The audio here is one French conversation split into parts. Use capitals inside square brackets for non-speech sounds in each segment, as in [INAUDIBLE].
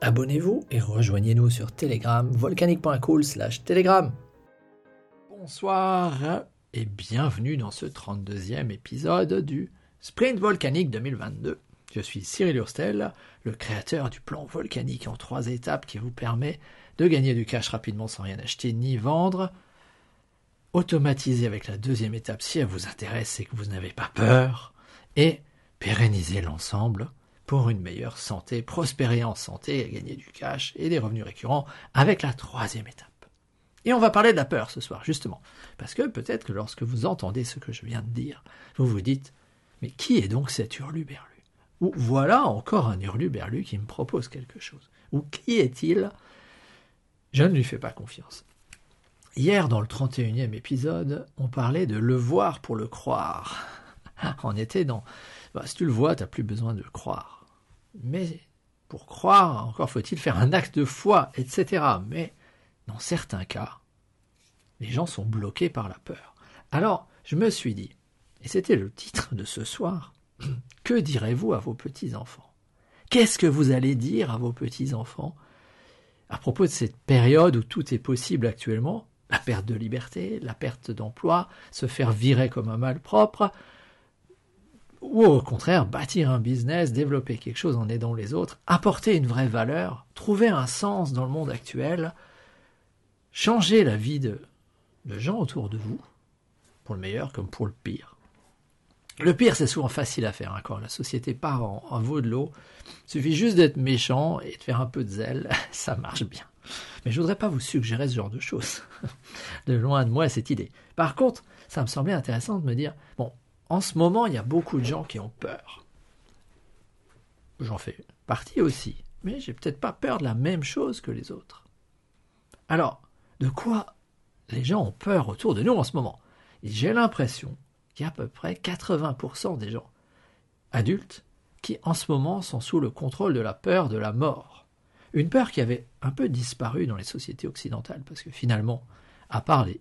Abonnez-vous et rejoignez-nous sur Telegram, volcanique.cool slash Telegram. Bonsoir et bienvenue dans ce 32e épisode du Sprint Volcanique 2022. Je suis Cyril Hurstel, le créateur du plan volcanique en trois étapes qui vous permet de gagner du cash rapidement sans rien acheter ni vendre. Automatiser avec la deuxième étape si elle vous intéresse et que vous n'avez pas peur. Et pérenniser l'ensemble pour une meilleure santé, prospérer en santé, gagner du cash et des revenus récurrents avec la troisième étape. Et on va parler de la peur ce soir, justement. Parce que peut-être que lorsque vous entendez ce que je viens de dire, vous vous dites Mais qui est donc cet hurluberlu? Ou voilà encore un hurluberlu qui me propose quelque chose. Ou qui est-il? Je ne lui fais pas confiance. Hier, dans le 31e épisode, on parlait de le voir pour le croire. [LAUGHS] On était dans. Bah, si tu le vois, tu n'as plus besoin de croire. Mais pour croire, encore faut-il faire un acte de foi, etc. Mais dans certains cas, les gens sont bloqués par la peur. Alors, je me suis dit, et c'était le titre de ce soir, [CLEARS THROAT] que direz-vous à vos petits-enfants? Qu'est-ce que vous allez dire à vos petits-enfants? À propos de cette période où tout est possible actuellement La perte de liberté, la perte d'emploi, se faire virer comme un malpropre, ou au contraire bâtir un business, développer quelque chose en aidant les autres, apporter une vraie valeur, trouver un sens dans le monde actuel, changer la vie de, gens autour de vous, pour le meilleur comme pour le pire. Le pire, c'est souvent facile à faire. Hein, quand la société part en, veau de l'eau, il suffit juste d'être méchant et de faire un peu de zèle, [LAUGHS] ça marche bien. Mais je voudrais pas vous suggérer ce genre de choses. [LAUGHS] de loin de moi cette idée. Par contre, ça me semblait intéressant de me dire, bon, en ce moment, il y a beaucoup de gens qui ont peur. J'en fais partie aussi, mais j'ai peut-être pas peur de la même chose que les autres. Alors, de quoi les gens ont peur autour de nous en ce moment? J'ai l'impression qu'il y a à peu près 80% des gens adultes qui en ce moment sont sous le contrôle de la peur de la mort. Une peur qui avait un peu disparu dans les sociétés occidentales, parce que finalement, à part les,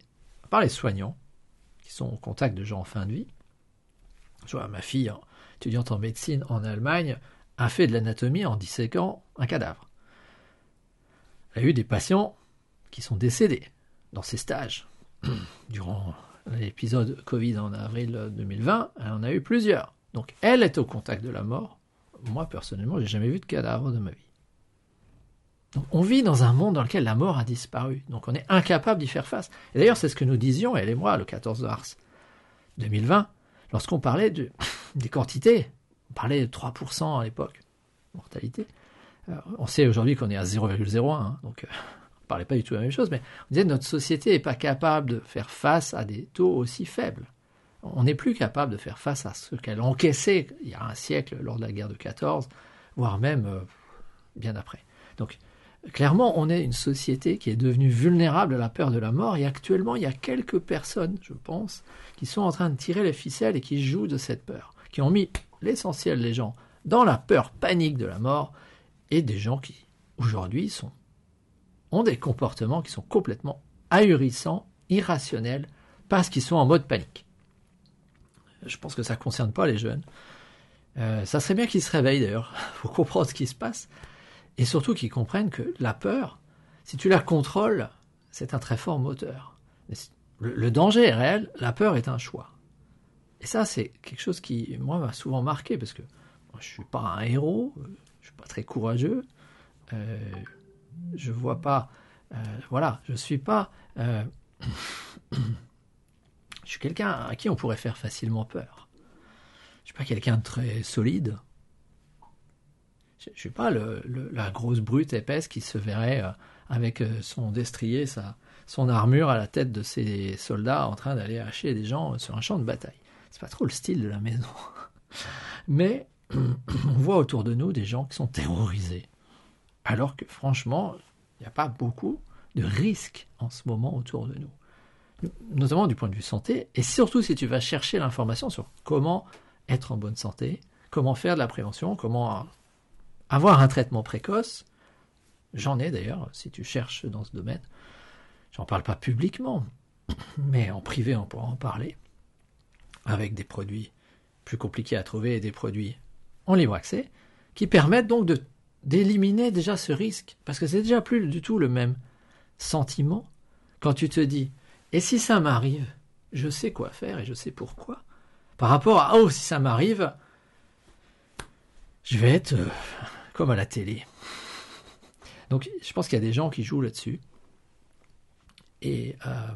les soignants, qui sont au contact de gens en fin de vie, je vois, ma fille, étudiante en médecine en Allemagne, a fait de l'anatomie en disséquant un cadavre. Elle a eu des patients qui sont décédés dans ses stages. [CLEARS THROAT] Durant l'épisode Covid en avril 2020, elle en a eu plusieurs. Donc elle est au contact de la mort. Moi, personnellement, j'ai jamais vu de cadavre de ma vie. On vit dans un monde dans lequel la mort a disparu. Donc on est incapable d'y faire face. Et d'ailleurs, c'est ce que nous disions, elle et moi, le 14 mars 2020, lorsqu'on parlait de, [LAUGHS] des quantités, on parlait de 3% à l'époque, mortalité. Euh, on sait aujourd'hui qu'on est à 0,01, hein, donc euh, on ne parlait pas du tout de la même chose, mais on disait que notre société n'est pas capable de faire face à des taux aussi faibles. On n'est plus capable de faire face à ce qu'elle encaissait il y a un siècle lors de la guerre de 14, voire même euh, bien après. Donc clairement, on est une société qui est devenue vulnérable à la peur de la mort, et actuellement, il y a quelques personnes, je pense, qui sont en train de tirer les ficelles et qui jouent de cette peur, qui ont mis l'essentiel des gens dans la peur panique de la mort, et des gens qui, aujourd'hui, ont des comportements qui sont complètement ahurissants, irrationnels, parce qu'ils sont en mode panique. Je pense que ça ne concerne pas les jeunes. Euh, ça serait bien qu'ils se réveillent d'ailleurs, [LAUGHS] pour comprendre ce qui se passe et surtout qu'ils comprennent que la peur, si tu la contrôles, c'est un très fort moteur. Le, danger est réel, la peur est un choix. Et ça, c'est quelque chose qui, moi, m'a souvent marqué, parce que moi, je ne suis pas un héros, je ne suis pas très courageux, euh, je vois pas, euh, voilà, je suis pas, euh, [COUGHS] je suis quelqu'un à qui on pourrait faire facilement peur. Je suis pas quelqu'un de très solide, je ne suis pas la grosse brute épaisse qui se verrait euh, avec euh, son destrier, sa, son armure à la tête de ses soldats en train d'aller hacher des gens sur un champ de bataille. C'est pas trop le style de la maison. [LAUGHS] Mais [CLEARS THROAT] on voit autour de nous des gens qui sont terrorisés. Alors que franchement, il n'y a pas beaucoup de risques en ce moment autour de nous, notamment du point de vue santé, et surtout si tu vas chercher l'information sur comment être en bonne santé, comment faire de la prévention, comment avoir un traitement précoce. J'en ai d'ailleurs, si tu cherches dans ce domaine. J'en parle pas publiquement, [COUGHS] mais en privé on pourra en parler, avec des produits plus compliqués à trouver et des produits en libre accès, qui permettent donc d'éliminer déjà ce risque, parce que c'est déjà plus du tout le même sentiment quand tu te dis et si ça m'arrive, je sais quoi faire et je sais pourquoi? Par rapport à oh si ça m'arrive, je vais être euh, comme à la télé. Donc je pense qu'il y a des gens qui jouent là-dessus. Et euh,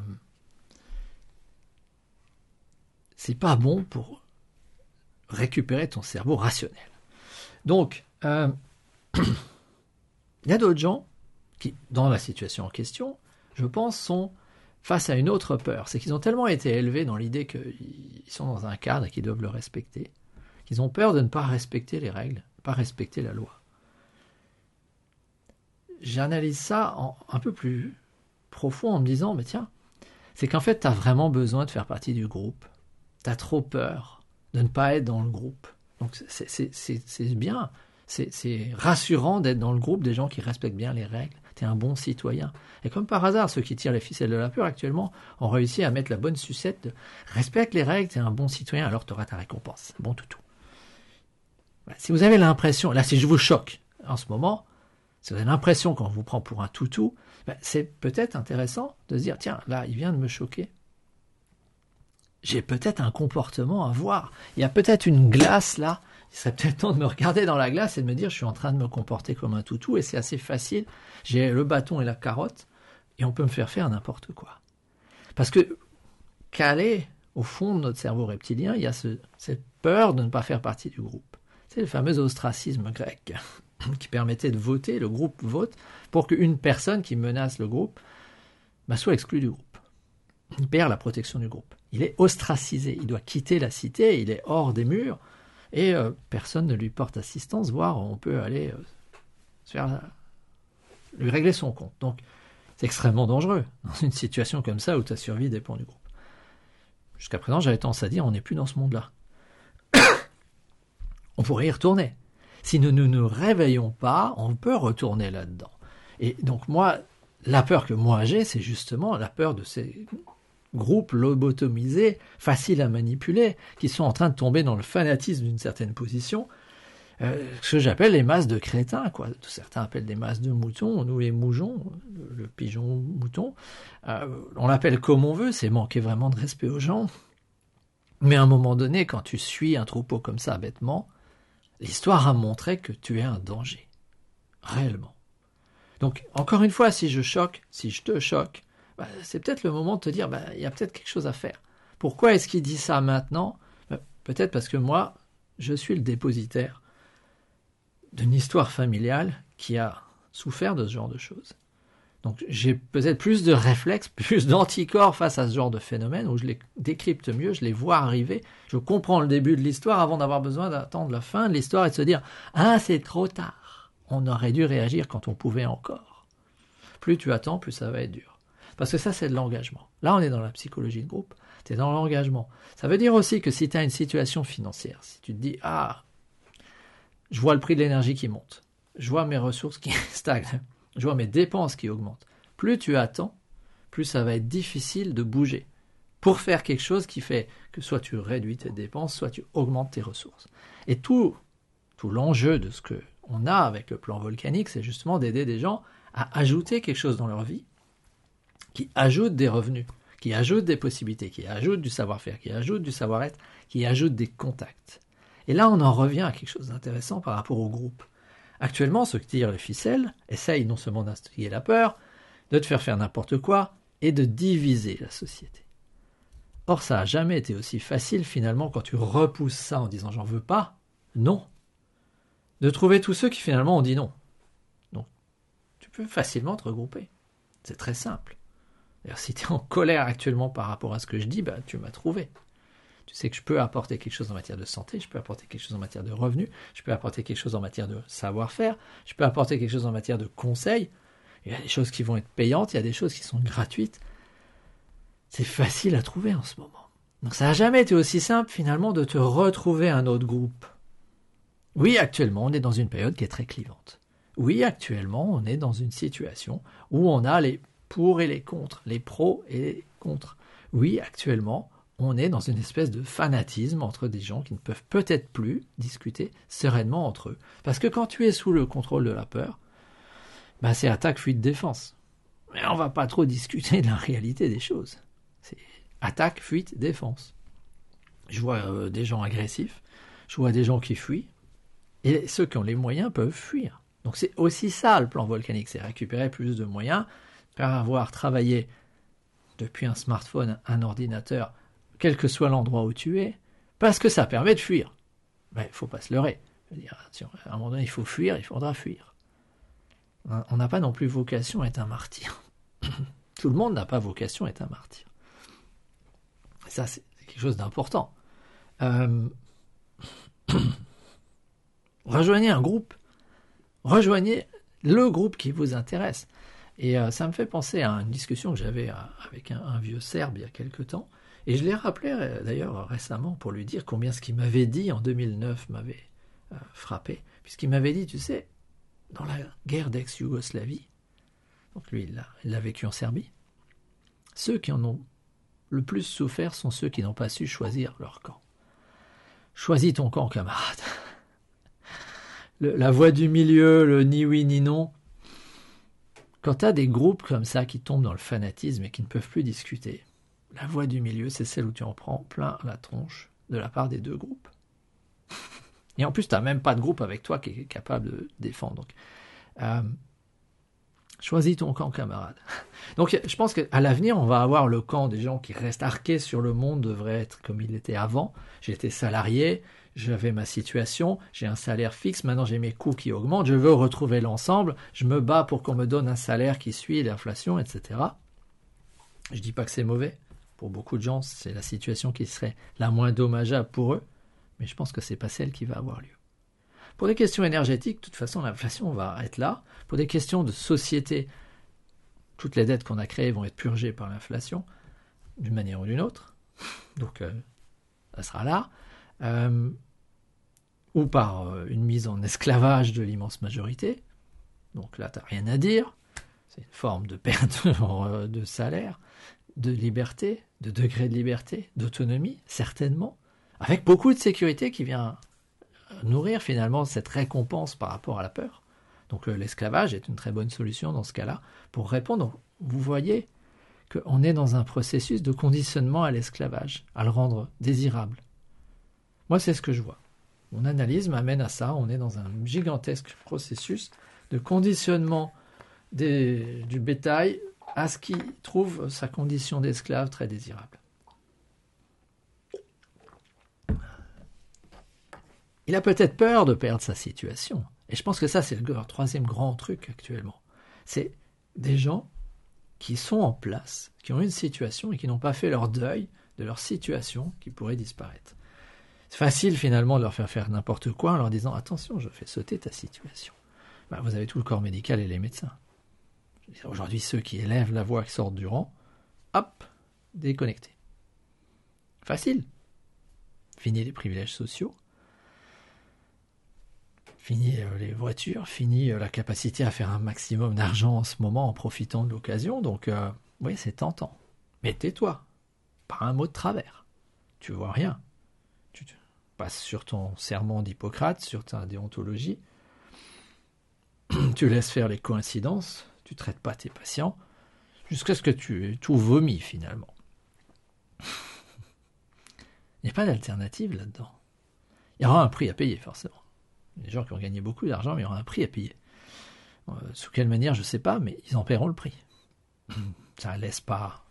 c'est pas bon pour récupérer ton cerveau rationnel. Donc, euh, [CLEARS THROAT] il y a d'autres gens qui, dans la situation en question, je pense, sont face à une autre peur. C'est qu'ils ont tellement été élevés dans l'idée qu'ils sont dans un cadre et qu'ils doivent le respecter, qu'ils ont peur de ne pas respecter les règles, pas respecter la loi. J'analyse ça en un peu plus profond en me disant, mais tiens, c'est qu'en fait, tu as vraiment besoin de faire partie du groupe. Tu as trop peur de ne pas être dans le groupe. Donc c'est bien, c'est rassurant d'être dans le groupe des gens qui respectent bien les règles. Tu es un bon citoyen. Et comme par hasard, ceux qui tirent les ficelles de la peur actuellement ont réussi à mettre la bonne sucette de respecte les règles, tu es un bon citoyen, alors tu auras ta récompense. Bon toutou. Si vous avez l'impression, là si je vous choque en ce moment, si vous avez l'impression qu'on vous prend pour un toutou, ben, c'est peut-être intéressant de se dire, tiens, là, il vient de me choquer. J'ai peut-être un comportement à voir. Il y a peut-être une glace là. Il serait peut-être temps de me regarder dans la glace et de me dire, je suis en train de me comporter comme un toutou et c'est assez facile. J'ai le bâton et la carotte et on peut me faire faire n'importe quoi. Parce que calé au fond de notre cerveau reptilien, il y a cette peur de ne pas faire partie du groupe. C'est le fameux ostracisme grec qui permettait de voter, le groupe vote, pour qu'une personne qui menace le groupe bah, soit exclue du groupe. Il perd la protection du groupe. Il est ostracisé, il doit quitter la cité, il est hors des murs, et euh, personne ne lui porte assistance, voire on peut aller euh, lui régler son compte. Donc c'est extrêmement dangereux dans une situation comme ça où ta survie dépend du groupe. Jusqu'à présent, j'avais tendance à dire on n'est plus dans ce monde-là. [COUGHS] on pourrait y retourner. Si nous ne nous réveillons pas, on peut retourner là-dedans. Et donc moi, la peur que moi j'ai, c'est justement la peur de ces groupes lobotomisés, faciles à manipuler, qui sont en train de tomber dans le fanatisme d'une certaine position, euh, ce que j'appelle les masses de crétins, quoi. Certains appellent des masses de moutons, nous les moujons, le, pigeon mouton. Euh, on l'appelle comme on veut, c'est manquer vraiment de respect aux gens. Mais à un moment donné, quand tu suis un troupeau comme ça bêtement, l'histoire a montré que tu es un danger. Réellement. Donc, encore une fois, si je choque, si je te choque, bah, c'est peut-être le moment de te dire, bah, il y a peut-être quelque chose à faire. Pourquoi est-ce qu'il dit ça maintenant? Bah, Peut-être parce que moi, je suis le dépositaire d'une histoire familiale qui a souffert de ce genre de choses. Donc j'ai peut-être plus de réflexes, [LAUGHS] plus d'anticorps face à ce genre de phénomène où je les décrypte mieux, je les vois arriver, je comprends le début de l'histoire avant d'avoir besoin d'attendre la fin de l'histoire et de se dire ah c'est trop tard. On aurait dû réagir quand on pouvait encore. Plus tu attends, plus ça va être dur. Parce que ça c'est de l'engagement. Là on est dans la psychologie de groupe, tu es dans l'engagement. Ça veut dire aussi que si tu as une situation financière, si tu te dis ah je vois le prix de l'énergie qui monte, je vois mes ressources qui [LAUGHS] stagnent, je vois mes dépenses qui augmentent. Plus tu attends, plus ça va être difficile de bouger pour faire quelque chose qui fait que soit tu réduis tes dépenses, soit tu augmentes tes ressources. Et tout, tout l'enjeu de ce que on a avec le plan volcanique, c'est justement d'aider des gens à ajouter quelque chose dans leur vie qui ajoute des revenus, qui ajoute des possibilités, qui ajoute du savoir-faire, qui ajoute du savoir-être, qui ajoute des contacts. Et là, on en revient à quelque chose d'intéressant par rapport au groupe. Actuellement, ceux qui tirent les ficelles essayent non seulement d'instiller la peur, de te faire faire n'importe quoi, et de diviser la société. Or, ça n'a jamais été aussi facile finalement quand tu repousses ça en disant j'en veux pas, non. De trouver tous ceux qui finalement ont dit non. Donc, tu peux facilement te regrouper. C'est très simple. D'ailleurs, si tu es en colère actuellement par rapport à ce que je dis, bah, tu m'as trouvé. Tu sais que je peux apporter quelque chose en matière de santé, je peux apporter quelque chose en matière de revenus, je peux apporter quelque chose en matière de savoir-faire, je peux apporter quelque chose en matière de conseils. Il y a des choses qui vont être payantes, il y a des choses qui sont gratuites. C'est facile à trouver en ce moment. Donc ça n'a jamais été aussi simple finalement de te retrouver un autre groupe. Oui, actuellement, on est dans une période qui est très clivante. Oui, actuellement, on est dans une situation où on a les pour et les contre, les pros et les contre. Oui, actuellement, on est dans une espèce de fanatisme entre des gens qui ne peuvent peut-être plus discuter sereinement entre eux. Parce que quand tu es sous le contrôle de la peur, bah c'est attaque, fuite, défense. Mais on va pas trop discuter de la réalité des choses. C'est attaque, fuite, défense. Je vois euh, des gens agressifs, je vois des gens qui fuient, et ceux qui ont les moyens peuvent fuir. Donc c'est aussi ça le plan volcanique, c'est récupérer plus de moyens par avoir travaillé depuis un smartphone, un ordinateur, quel que soit l'endroit où tu es, parce que ça permet de fuir. Mais il faut pas se leurrer. à un moment donné, il faut fuir, il faudra fuir. On n'a pas non plus vocation à être un martyr. [COUGHS] Tout le monde n'a pas vocation à être un martyr. Ça, c'est quelque chose d'important. Euh, [COUGHS] rejoignez un groupe. Rejoignez le groupe qui vous intéresse. Et euh, ça me fait penser à une discussion que j'avais euh, avec un, vieux Serbe il y a quelque temps. Et je l'ai rappelé d'ailleurs récemment pour lui dire combien ce qu'il m'avait dit en 2009 m'avait frappé. Puisqu'il m'avait dit, tu sais, dans la guerre d'ex-Yougoslavie, donc lui il l'a vécu en Serbie, ceux qui en ont le plus souffert sont ceux qui n'ont pas su choisir leur camp. Choisis ton camp, camarade. [LAUGHS] la voie du milieu, le ni oui ni non. Quand tu as des groupes comme ça qui tombent dans le fanatisme et qui ne peuvent plus discuter, la voie du milieu, c'est celle où tu en prends plein la tronche de la part des deux groupes. [LAUGHS] Et en plus, tu n'as même pas de groupe avec toi qui est capable de défendre. Donc, euh, Choisis ton camp, camarade. [LAUGHS] Donc, je pense qu'à l'avenir, on va avoir le camp des gens qui restent arqués sur le monde, devrait être comme il était avant. J'étais salarié, j'avais ma situation, j'ai un salaire fixe, maintenant j'ai mes coûts qui augmentent, je veux retrouver l'ensemble, je me bats pour qu'on me donne un salaire qui suit l'inflation, etc. Je dis pas que c'est mauvais. Pour beaucoup de gens, c'est la situation qui serait la moins dommageable pour eux, mais je pense que c'est pas celle qui va avoir lieu. Pour des questions énergétiques, de toute façon, l'inflation va être là. Pour des questions de société, toutes les dettes qu'on a créées vont être purgées par l'inflation, d'une manière ou d'une autre. Donc, euh, ça sera là. Euh, ou par euh, une mise en esclavage de l'immense majorité. Donc là, tu n'as rien à dire. C'est une forme de perte [LAUGHS] de salaire, de liberté, de degré de liberté, d'autonomie, certainement, avec beaucoup de sécurité qui vient nourrir finalement cette récompense par rapport à la peur. Donc euh, l'esclavage est une très bonne solution dans ce cas-là pour répondre. Vous voyez qu'on est dans un processus de conditionnement à l'esclavage, à le rendre désirable. Moi, c'est ce que je vois. Mon analyse m'amène à ça. On est dans un gigantesque processus de conditionnement du bétail à ce qui trouve sa condition d'esclave très désirable. Il a peut-être peur de perdre sa situation. Et je pense que ça, c'est le troisième grand truc actuellement. C'est des gens qui sont en place, qui ont une situation et qui n'ont pas fait leur deuil de leur situation qui pourrait disparaître. C'est facile finalement de leur faire faire n'importe quoi en leur disant attention, je fais sauter ta situation. Ben, vous avez tout le corps médical et les médecins. Aujourd'hui, ceux qui élèvent la voix qui sortent du rang, hop, déconnectés. Facile. Fini les privilèges sociaux, Fini euh, les voitures, fini euh, la capacité à faire un maximum d'argent en ce moment en profitant de l'occasion. Donc, euh, oui, c'est tentant. Mais tais-toi. Pas un mot de travers. Tu vois rien. Tu passes sur ton serment d'Hippocrate, sur ta déontologie. [CLEARS THROAT] tu laisses faire les coïncidences. Tu traites pas tes patients. Jusqu'à ce que tu aies tout vomi finalement. Il n'y a pas d'alternative là-dedans. Il y aura un prix à payer forcément des gens qui ont gagné beaucoup d'argent, il y aura un prix à payer. Euh, sous quelle manière, je ne sais pas, mais ils en paieront le prix. Ça ne laisse pas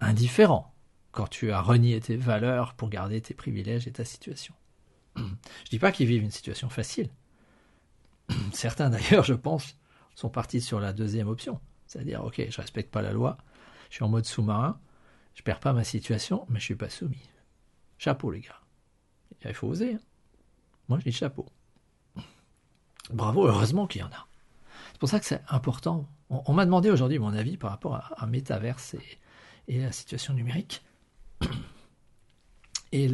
indifférent quand tu as renié tes valeurs pour garder tes privilèges et ta situation. Je ne dis pas qu'ils vivent une situation facile. Certains d'ailleurs, je pense, sont partis sur la deuxième option. C'est-à-dire, ok, je respecte pas la loi, je suis en mode sous-marin, je perds pas ma situation, mais je suis pas soumis. Chapeau les gars. Il faut oser. Hein. Moi, je dis chapeau. Bravo, heureusement qu'il y en a. C'est pour ça que c'est important. On, m'a demandé aujourd'hui mon avis par rapport à, un métaverse et, et la situation numérique. Et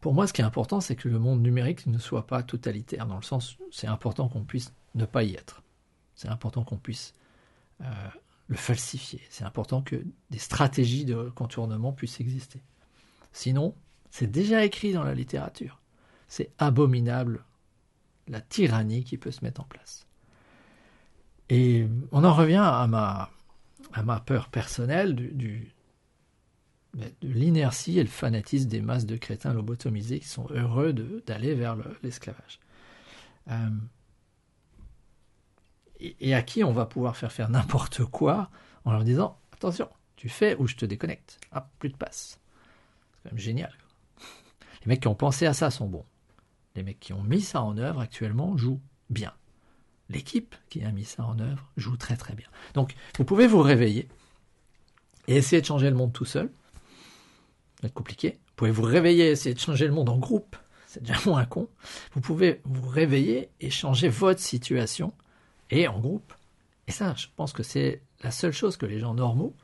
pour moi, ce qui est important, c'est que le monde numérique ne soit pas totalitaire, dans le sens, c'est important qu'on puisse ne pas y être. C'est important qu'on puisse euh, le falsifier. C'est important que des stratégies de contournement puissent exister. Sinon, c'est déjà écrit dans la littérature. C'est abominable la tyrannie qui peut se mettre en place. Et on en revient à ma, peur personnelle du, de l'inertie et le fanatisme des masses de crétins lobotomisés qui sont heureux d'aller vers l'esclavage. Euh, et, à qui on va pouvoir faire faire n'importe quoi en leur disant attention, tu fais ou je te déconnecte. Ah, plus de passe. C'est quand même génial. Les mecs qui ont pensé à ça sont bons. Les mecs qui ont mis ça en œuvre actuellement jouent bien. L'équipe qui a mis ça en œuvre joue très très bien. Donc vous pouvez vous réveiller et essayer de changer le monde tout seul va être compliqué. Vous pouvez vous réveiller, essayer de changer le monde en groupe, c'est déjà [LAUGHS] moins con. Vous pouvez vous réveiller et changer votre situation et en groupe. Et ça, je pense que c'est la seule chose que les gens normaux,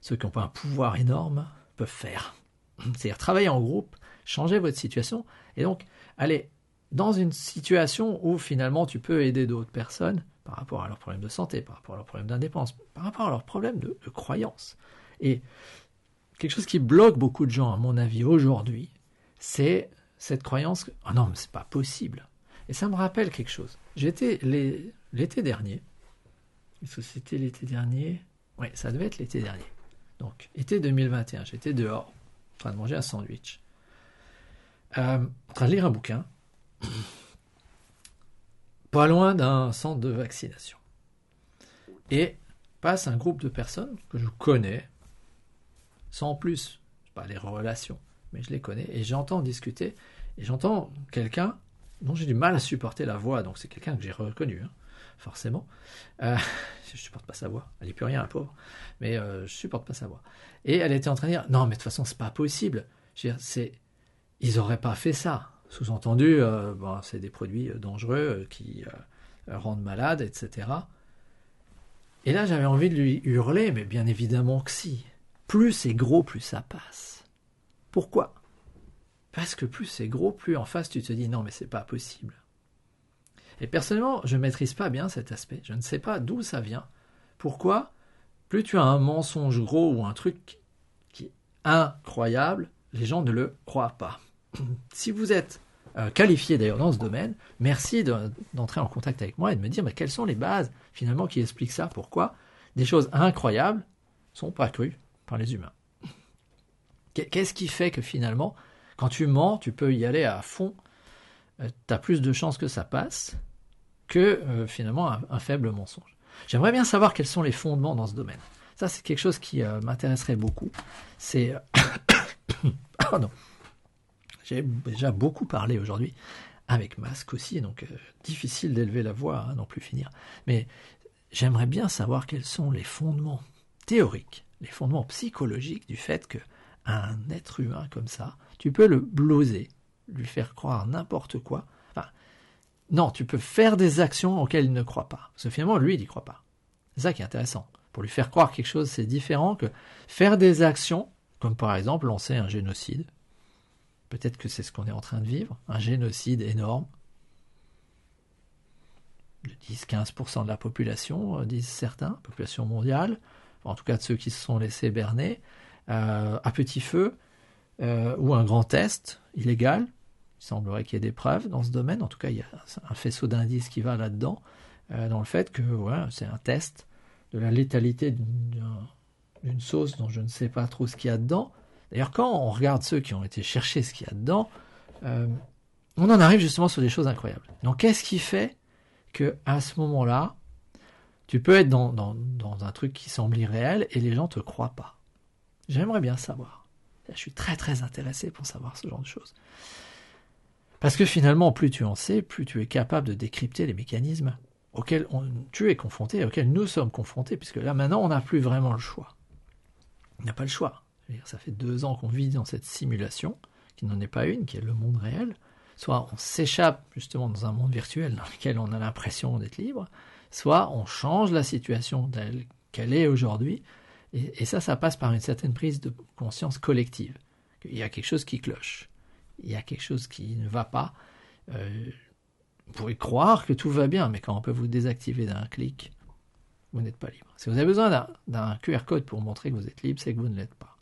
ceux qui n'ont pas un pouvoir énorme, peuvent faire. [CLEARS THROAT] C'est-à-dire travailler en groupe, changer votre situation, et donc aller dans une situation où finalement tu peux aider d'autres personnes par rapport à leurs problèmes de santé, par rapport à leurs problèmes d'indépendance, par rapport à leurs problèmes de, de croyance. Et quelque chose qui bloque beaucoup de gens, à mon avis, aujourd'hui, c'est cette croyance que oh non, mais c'est pas possible. Et ça me rappelle quelque chose. J'étais l'été dernier. C'était l'été dernier. Oui, ça devait être l'été dernier. Donc, été 2021, j'étais dehors, en train de manger un sandwich, euh, en train de lire un bouquin, pas loin d'un centre de vaccination. Et passe un groupe de personnes que je connais, sans plus, pas les relations, mais je les connais, et j'entends discuter, et j'entends quelqu'un dont j'ai du mal à supporter la voix, donc c'est quelqu'un que j'ai reconnu, hein, forcément. Euh, [LAUGHS] je supporte pas sa voix, elle n'est plus rien, la pauvre, mais euh, je supporte pas sa voix. Et elle était en train de dire, non, mais de toute façon, c'est pas possible. C'est, ils auraient pas fait ça. Sous-entendu, euh, bon, c'est des produits dangereux qui rendent malade, etc. Et là, j'avais envie de lui hurler, mais bien évidemment que si plus c'est gros, plus ça passe. Pourquoi? Parce que plus c'est gros, plus en face tu te dis non mais c'est pas possible. Et personnellement, je ne maîtrise pas bien cet aspect. Je ne sais pas d'où ça vient. Pourquoi Plus tu as un mensonge gros ou un truc qui est incroyable, les gens ne le croient pas. [CLEARS THROAT] si vous êtes euh, qualifié d'ailleurs dans ce domaine, merci d'entrer en contact avec moi et de me dire mais quelles sont les bases finalement qui expliquent ça? Pourquoi des choses incroyables sont pas crues les humains? Qu'est-ce qui fait que finalement, quand tu mens, tu peux y aller à fond, euh, tu as plus de chances que ça passe que euh, finalement un, faible mensonge. J'aimerais bien savoir quels sont les fondements dans ce domaine. Ça, c'est quelque chose qui euh, m'intéresserait beaucoup. C'est... [COUGHS] Pardon. J'ai déjà beaucoup parlé aujourd'hui avec masque aussi, donc difficile d'élever la voix, hein, non plus finir. Mais j'aimerais bien savoir quels sont les fondements théoriques les fondements psychologiques du fait que un être humain comme ça, tu peux le bloser, lui faire croire n'importe quoi. Non, tu peux faire des actions auxquelles il ne croit pas. Parce que finalement, lui, il n'y croit pas. C'est ça qui est intéressant. Pour lui faire croire quelque chose, c'est différent que faire des actions, comme par exemple lancer un génocide. Peut-être que c'est ce qu'on est en train de vivre, un génocide énorme. De 10-15% de la population, euh, disent certains, population mondiale en tout cas de ceux qui se sont laissés berner, euh, à petit feu euh, ou un grand test illégal. Il semblerait qu'il y ait des preuves dans ce domaine. En tout cas, il y a un faisceau d'indices qui va là-dedans, euh, dans le fait que c'est un test de la létalité d'une sauce dont je ne sais pas trop ce qu'il y a dedans. D'ailleurs, quand on regarde ceux qui ont été chercher ce qu'il y a dedans, on en arrive justement sur des choses incroyables. Donc, qu'est-ce qui fait que à ce moment-là, tu peux être dans, dans, dans, un truc qui semble irréel et les gens te croient pas? J'aimerais bien savoir. Je suis très très intéressé pour savoir ce genre de choses. Parce que finalement, plus tu en sais, plus tu es capable de décrypter les mécanismes auxquels tu es confronté, auxquels nous sommes confrontés, puisque là maintenant, on n'a plus vraiment le choix. On n'a pas le choix. ça fait deux ans qu'on vit dans cette simulation, qui n'en est pas une, qui est le monde réel. Soit on s'échappe justement dans un monde virtuel dans lequel on a l'impression d'être libre, soit on change la situation telle qu'elle est aujourd'hui, et, ça, ça passe par une certaine prise de conscience collective. Il y a quelque chose qui cloche, il y a quelque chose qui ne va pas. Euh, vous pouvez croire que tout va bien, mais quand on peut vous désactiver d'un clic, vous n'êtes pas libre. Si vous avez besoin d'un QR code pour montrer que vous êtes libre, c'est que vous ne l'êtes pas.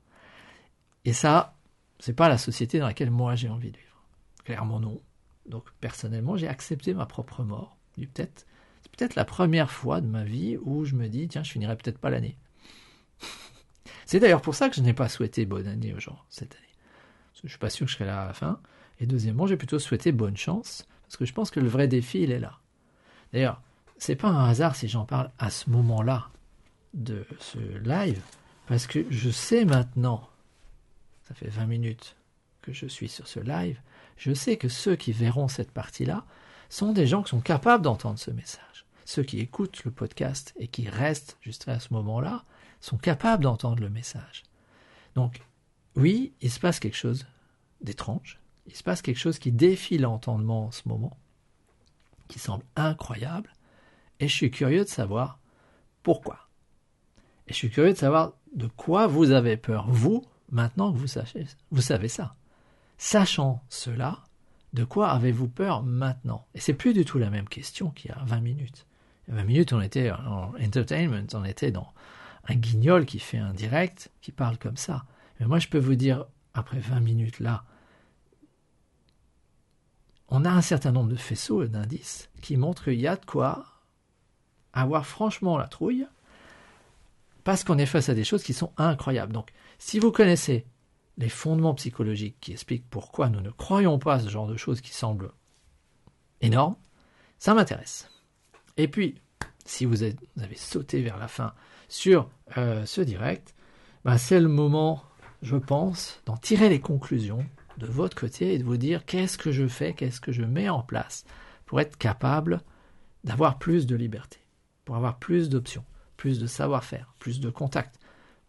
Et ça, c'est pas la société dans laquelle moi j'ai envie de vivre. Clairement non. Donc personnellement, j'ai accepté ma propre mort. Peut-être, c'est peut-être la première fois de ma vie où je me dis tiens, je finirai peut-être pas l'année. [LAUGHS] c'est d'ailleurs pour ça que je n'ai pas souhaité bonne année aux gens cette année. Je suis pas sûr que je serai là à la fin. Et deuxièmement, j'ai plutôt souhaité bonne chance parce que je pense que le vrai défi il est là. D'ailleurs, c'est pas un hasard si j'en parle à ce moment-là de ce live parce que je sais maintenant ça fait 20 minutes que je suis sur ce live, je sais que ceux qui verront cette partie-là sont des gens qui sont capables d'entendre ce message. Ceux qui écoutent le podcast et qui restent juste à ce moment-là sont capables d'entendre le message. Donc, oui, il se passe quelque chose d'étrange, il se passe quelque chose qui défie l'entendement en ce moment, qui semble incroyable, et je suis curieux de savoir pourquoi. Et je suis curieux de savoir de quoi vous avez peur, vous, maintenant que vous, vous savez ça. Sachant cela, de quoi avez-vous peur maintenant? Et c'est plus du tout la même question qu'il y a 20 minutes. Il y a 20 minutes, on était en entertainment, on était dans un guignol qui fait un direct, qui parle comme ça. Mais moi, je peux vous dire, après 20 minutes là, on a un certain nombre de faisceaux d'indices qui montrent qu'il y a de quoi avoir franchement la trouille, parce qu'on est face à des choses qui sont incroyables. Donc, si vous connaissez les fondements psychologiques qui expliquent pourquoi nous ne croyons pas à ce genre de choses qui semblent énormes, ça m'intéresse. Et puis, si vous, avez sauté vers la fin sur euh, ce direct, bah, c'est le moment, je pense, d'en tirer les conclusions de votre côté et de vous dire qu'est-ce que je fais, qu'est-ce que je mets en place pour être capable d'avoir plus de liberté, pour avoir plus d'options, plus de savoir-faire, plus de contacts,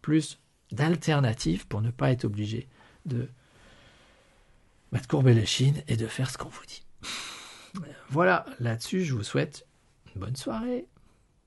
plus d'alternatives pour ne pas être obligé de courber les chines et de faire ce qu'on vous dit. Voilà, là-dessus, je vous souhaite une bonne soirée.